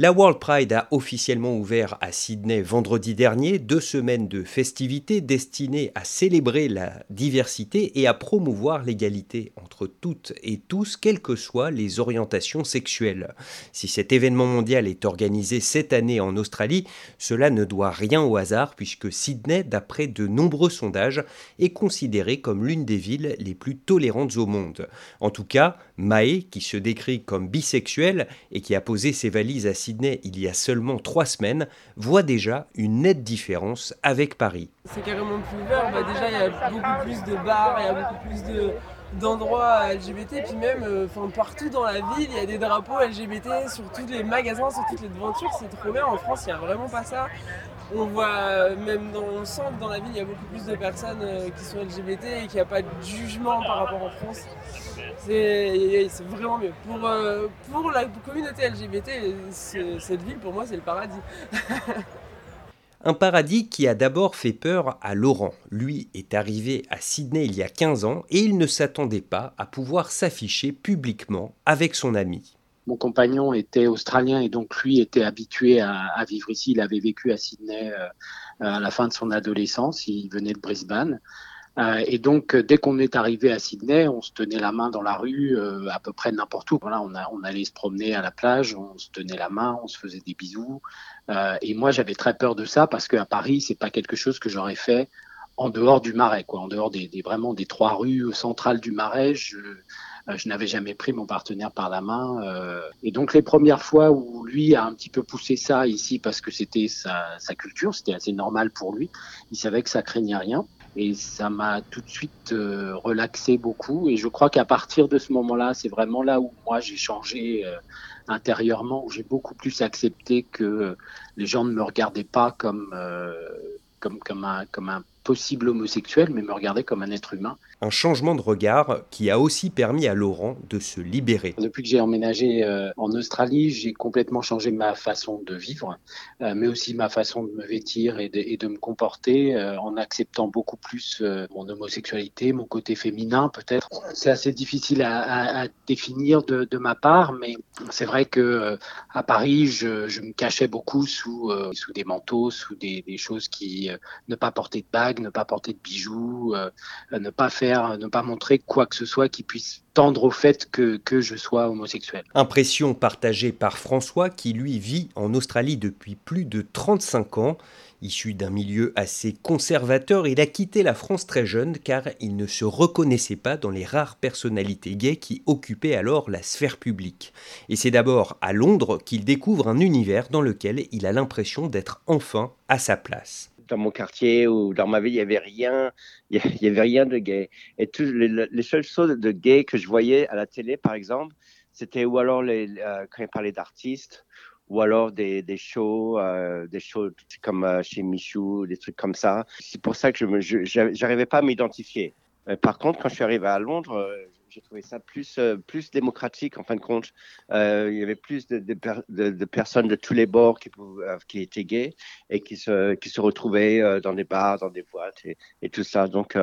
La World Pride a officiellement ouvert à Sydney vendredi dernier deux semaines de festivités destinées à célébrer la diversité et à promouvoir l'égalité entre toutes et tous, quelles que soient les orientations sexuelles. Si cet événement mondial est organisé cette année en Australie, cela ne doit rien au hasard puisque Sydney, d'après de nombreux sondages, est considérée comme l'une des villes les plus tolérantes au monde. En tout cas, Mae, qui se décrit comme bisexuel et qui a posé ses valises à Sydney il y a seulement trois semaines, voit déjà une nette différence avec Paris. C'est carrément plus ouvert, bah, déjà il y a beaucoup plus de bars, il y a beaucoup plus de d'endroits LGBT, puis même euh, partout dans la ville, il y a des drapeaux LGBT sur tous les magasins, sur toutes les devantures, c'est trop bien. En France, il n'y a vraiment pas ça. On voit même dans le centre, dans la ville, il y a beaucoup plus de personnes euh, qui sont LGBT et qu'il n'y a pas de jugement par rapport en France. C'est vraiment mieux. Pour, euh, pour la communauté LGBT, cette ville, pour moi, c'est le paradis. Un paradis qui a d'abord fait peur à Laurent. Lui est arrivé à Sydney il y a 15 ans et il ne s'attendait pas à pouvoir s'afficher publiquement avec son ami. Mon compagnon était australien et donc lui était habitué à, vivre ici. Il avait vécu à Sydney euh, à la fin de son adolescence. Il venait de Brisbane. Euh, et donc, dès qu'on est arrivé à Sydney, on se tenait la main dans la rue, euh, à peu près n'importe où. Voilà, on, allait se promener à la plage, on se tenait la main, on se faisait des bisous. Euh, et moi, j'avais très peur de ça parce qu'à Paris, c'est pas quelque chose que j'aurais fait en dehors du Marais, quoi, en dehors des, vraiment des trois rues centrales du Marais. Je, n'avais jamais pris mon partenaire par la main. et donc les premières fois où lui a un petit peu poussé ça ici parce que c'était sa culture, c'était assez normal pour lui. Il savait que ça craignait rien et ça m'a tout de suite euh, relaxé beaucoup. Et je crois qu'à partir de ce moment-là, c'est vraiment là où moi j'ai changé euh, intérieurement, où j'ai beaucoup plus accepté que les gens ne me regardaient pas comme euh, comme comme un comme un possible homosexuel, mais me regardaient comme un être humain un changement de regard qui a aussi permis à Laurent de se libérer. Depuis que j'ai emménagé euh, en Australie, j'ai complètement changé ma façon de vivre, euh, mais aussi ma façon de me vêtir et de, me comporter euh, en acceptant beaucoup plus mon homosexualité, mon côté féminin peut-être. C'est assez difficile à, définir de, ma part, mais c'est vrai que à Paris, je, me cachais beaucoup sous, sous des manteaux, sous des, des choses qui ne pas porter de bagues, ne pas porter de bijoux, ne pas faire ne pas montrer quoi que ce soit qui puisse tendre au fait que, que je sois homosexuel. Impression partagée par François qui lui vit en Australie depuis plus de 35 ans. Issu d'un milieu assez conservateur, il a quitté la France très jeune car il ne se reconnaissait pas dans les rares personnalités gays qui occupaient alors la sphère publique. Et c'est d'abord à Londres qu'il découvre un univers dans lequel il a l'impression d'être enfin à sa place dans mon quartier ou dans ma ville, il n'y avait rien, il y avait rien de gay. Et tout, les, seules choses de gay que je voyais à la télé, par exemple, c'était ou alors les, euh, quand il parlait d'artistes, ou alors des, des shows, euh, des shows comme euh, chez Michou, des trucs comme ça. C'est pour ça que je n'arrivais pas à m'identifier. par contre, quand je suis arrivé à Londres, j'ai trouvé ça plus, euh, plus démocratique en fin de compte. Euh, il y avait plus de, personnes de tous les bords qui, euh, étaient gays et qui se, retrouvaient dans des bars, dans des boîtes et, tout ça. Donc,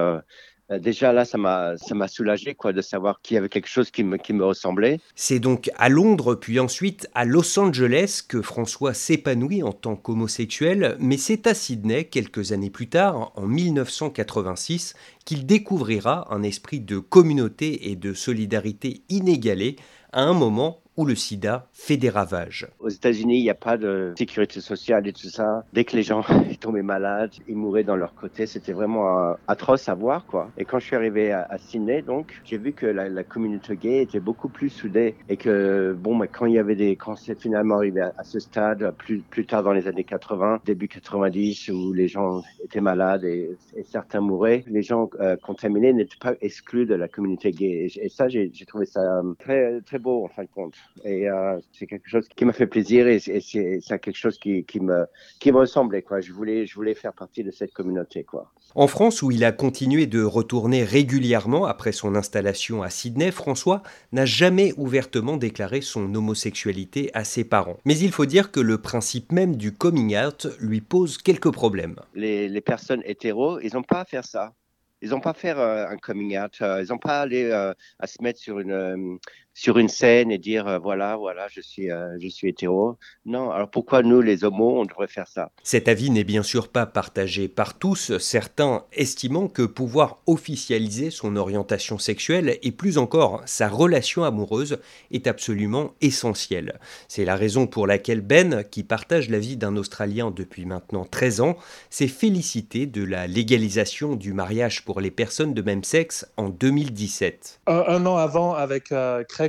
déjà là, ça m'a, ça m'a soulagé quoi, de savoir qu'il y avait quelque chose qui me, qui me ressemblait. C'est donc à Londres, puis ensuite à Los Angeles que François s'épanouit en tant qu'homosexuel, mais c'est à Sydney, quelques années plus tard, en 1986, qu'il découvrira un esprit de communauté et de solidarité inégalé à un moment où le sida fait des ravages. Aux États-Unis, il n'y a pas de sécurité sociale et tout ça. Dès que les gens tombaient malades, ils mouraient dans leur côté. C'était vraiment euh, atroce à voir, quoi. Et quand je suis arrivé à, Sydney, donc, j'ai vu que la, communauté gay était beaucoup plus soudée et que, bon, mais quand il y avait des, quand c'est finalement arrivé à, ce stade, plus, plus tard dans les années 80, début 90, où les gens étaient malades et, certains mouraient, les gens euh, contaminés n'étaient pas exclus de la communauté gay. Et, et ça, j'ai trouvé ça euh, très, très beau, en fin de compte. Et euh, c'est quelque chose qui m'a fait plaisir et, c'est quelque chose qui, qui, me, qui me ressemblait. Quoi. Je, voulais, je voulais faire partie de cette communauté. Quoi. En France, où il a continué de retourner régulièrement après son installation à Sydney, François n'a jamais ouvertement déclaré son homosexualité à ses parents. Mais il faut dire que le principe même du coming out lui pose quelques problèmes. Les, les personnes hétéros, ils n'ont pas à faire ça. Ils n'ont pas à faire euh, un coming out. Euh, ils n'ont pas à aller à se mettre sur une, sur une scène et dire euh, voilà, voilà, je suis, euh, je suis hétéro. Non, alors pourquoi nous, les homos, on devrait faire ça? Cet avis n'est bien sûr pas partagé par tous, certains estimant que pouvoir officialiser son orientation sexuelle et plus encore sa relation amoureuse est absolument essentiel. C'est la raison pour laquelle Ben, qui partage la vie d'un Australien depuis maintenant 13 ans, s'est félicité de la légalisation du mariage pour les personnes de même sexe en 2017. Un, an avant, avec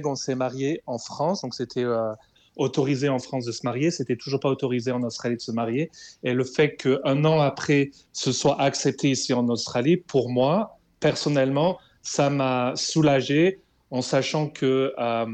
on s'est marié en France, donc c'était euh, autorisé en France de se marier, c'était toujours pas autorisé en Australie de se marier. Et le fait qu'un an après, ce soit accepté ici en Australie, pour moi, personnellement, ça m'a soulagé en sachant que euh,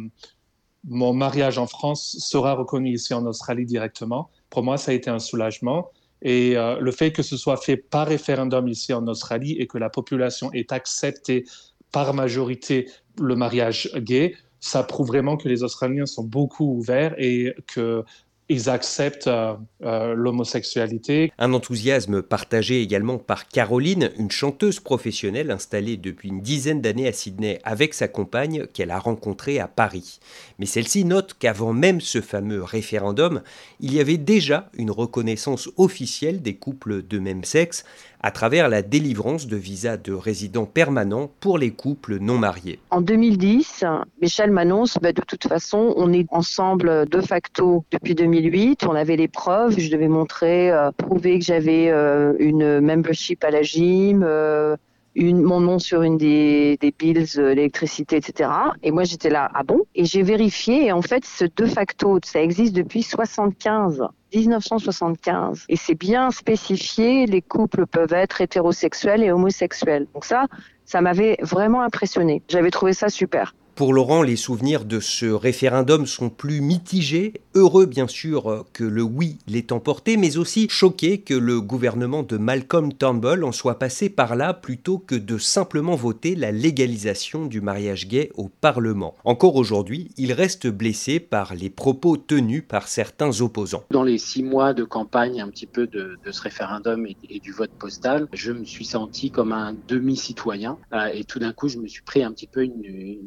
mon mariage en France sera reconnu ici en Australie directement. Pour moi, ça a été un soulagement. Et euh, le fait que ce soit fait par référendum ici en Australie et que la population ait accepté par majorité le mariage gay, ça prouve vraiment que les Australiens sont beaucoup ouverts et que ils acceptent euh, euh, l'homosexualité. Un enthousiasme partagé également par Caroline, une chanteuse professionnelle installée depuis une dizaine d'années à Sydney avec sa compagne qu'elle a rencontrée à Paris. Mais celle-ci note qu'avant même ce fameux référendum, il y avait déjà une reconnaissance officielle des couples de même sexe à travers la délivrance de visas de résidents permanents pour les couples non mariés. En 2010, Michel m'annonce bah, de toute façon, on est ensemble de facto depuis 2008. On avait les preuves. Je devais montrer, euh, prouver que j'avais euh, une membership à la gym. Euh, une, mon nom sur une des, des bills, l'électricité, etc. Et moi, j'étais là, ah bon? Et j'ai vérifié, et en fait, ce de facto, ça existe depuis 75. 1975. Et c'est bien spécifié, les couples peuvent être hétérosexuels et homosexuels. Donc ça, ça m'avait vraiment impressionné. J'avais trouvé ça super. Pour Laurent, les souvenirs de ce référendum sont plus mitigés, heureux bien sûr que le oui l'ait emporté, mais aussi choqué que le gouvernement de Malcolm Turnbull en soit passé par là plutôt que de simplement voter la légalisation du mariage gay au Parlement. Encore aujourd'hui, il reste blessé par les propos tenus par certains opposants. Dans les six mois de campagne un petit peu de, ce référendum et, du vote postal, je me suis senti comme un demi-citoyen euh, et tout d'un coup je me suis pris un petit peu une, une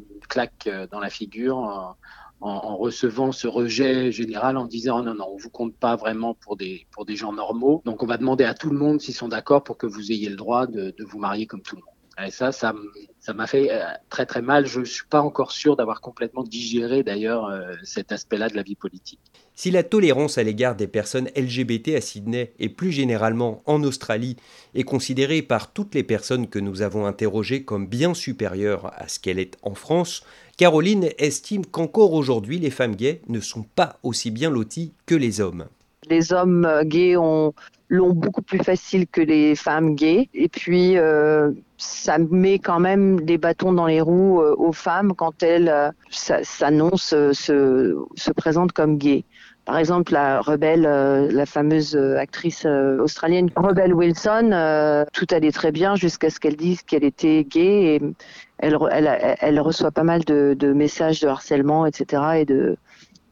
euh, dans la figure en, recevant ce rejet général en disant non, non, on vous compte pas vraiment pour des, pour des gens normaux. Donc on va demander à tout le monde s'ils sont d'accord pour que vous ayez le droit de vous marier comme tout le monde. Ça, ça m'a fait euh, très très mal. Je ne suis pas encore sûr d'avoir complètement digéré d'ailleurs euh, cet aspect-là de la vie politique. Si la tolérance à l'égard des personnes LGBT à Sydney et plus généralement en Australie est considérée par toutes les personnes que nous avons interrogées comme bien supérieure à ce qu'elle est en France, Caroline estime qu'encore aujourd'hui les femmes gays ne sont pas aussi bien loties que les hommes. Les hommes euh, gays ont l'ont beaucoup plus facile que les femmes gays. Et puis, euh, ça met quand même des bâtons dans les roues euh, aux femmes quand elles s'annoncent, se, se présentent comme gays. Par exemple, la Rebelle, la fameuse actrice australienne Rebelle Wilson, tout allait très bien jusqu'à ce qu'elle dise qu'elle était gay et elle, reçoit pas mal de, messages de harcèlement, etc. et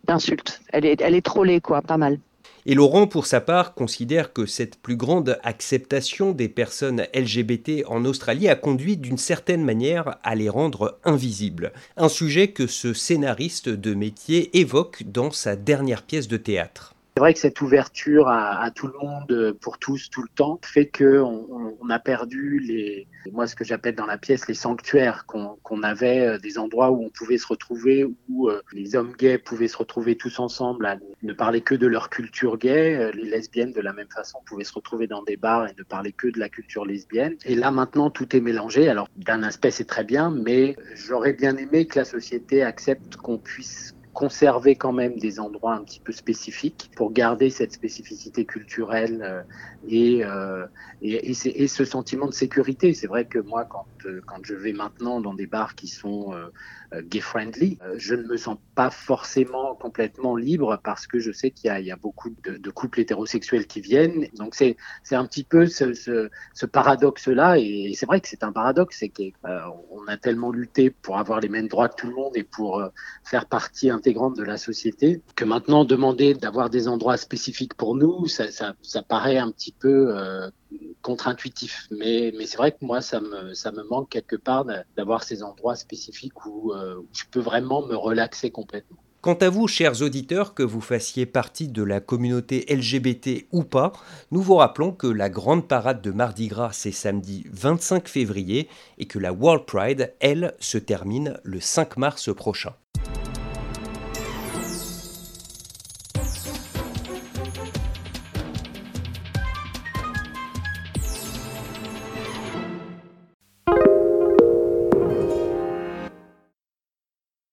d'insultes. Elle est, elle est trollée, quoi, pas mal. Et Laurent, pour sa part, considère que cette plus grande acceptation des personnes LGBT en Australie a conduit d'une certaine manière à les rendre invisibles. Un sujet que ce scénariste de métier évoque dans sa dernière pièce de théâtre. C'est vrai que cette ouverture à, tout le monde, pour tous, tout le temps, fait qu'on on, a perdu les, moi ce que j'appelle dans la pièce les sanctuaires, qu'on avait euh, des endroits où on pouvait se retrouver, où euh, les hommes gays pouvaient se retrouver tous ensemble, à ne parler que de leur culture gay, euh, les lesbiennes de la même façon pouvaient se retrouver dans des bars et ne parler que de la culture lesbienne. Et là maintenant tout est mélangé. Alors d'un aspect c'est très bien, mais j'aurais bien aimé que la société accepte qu'on puisse conserver quand même des endroits un petit peu spécifiques pour garder cette spécificité culturelle euh, et, euh, et, et, ce sentiment de sécurité. C'est vrai que moi, quand, euh, quand je vais maintenant dans des bars qui sont gay-friendly, je ne me sens pas forcément complètement libre parce que je sais qu'il y, a beaucoup de, couples hétérosexuels qui viennent. Donc c'est un petit peu ce, ce, paradoxe-là. Et, c'est vrai que c'est un paradoxe, c'est qu'on a tellement lutté pour avoir les mêmes droits que tout le monde et pour faire partie intégrante de la société, que maintenant demander d'avoir des endroits spécifiques pour nous, ça, ça, paraît un petit peu euh, contre-intuitif. Mais, c'est vrai que moi, ça me, manque quelque part d'avoir ces endroits spécifiques où, où je peux vraiment me relaxer complètement. Quant à vous, chers auditeurs, que vous fassiez partie de la communauté LGBT ou pas, nous vous rappelons que la grande parade de Mardi Gras, c'est samedi 25 février et que la World Pride, elle, se termine le 5 mars prochain.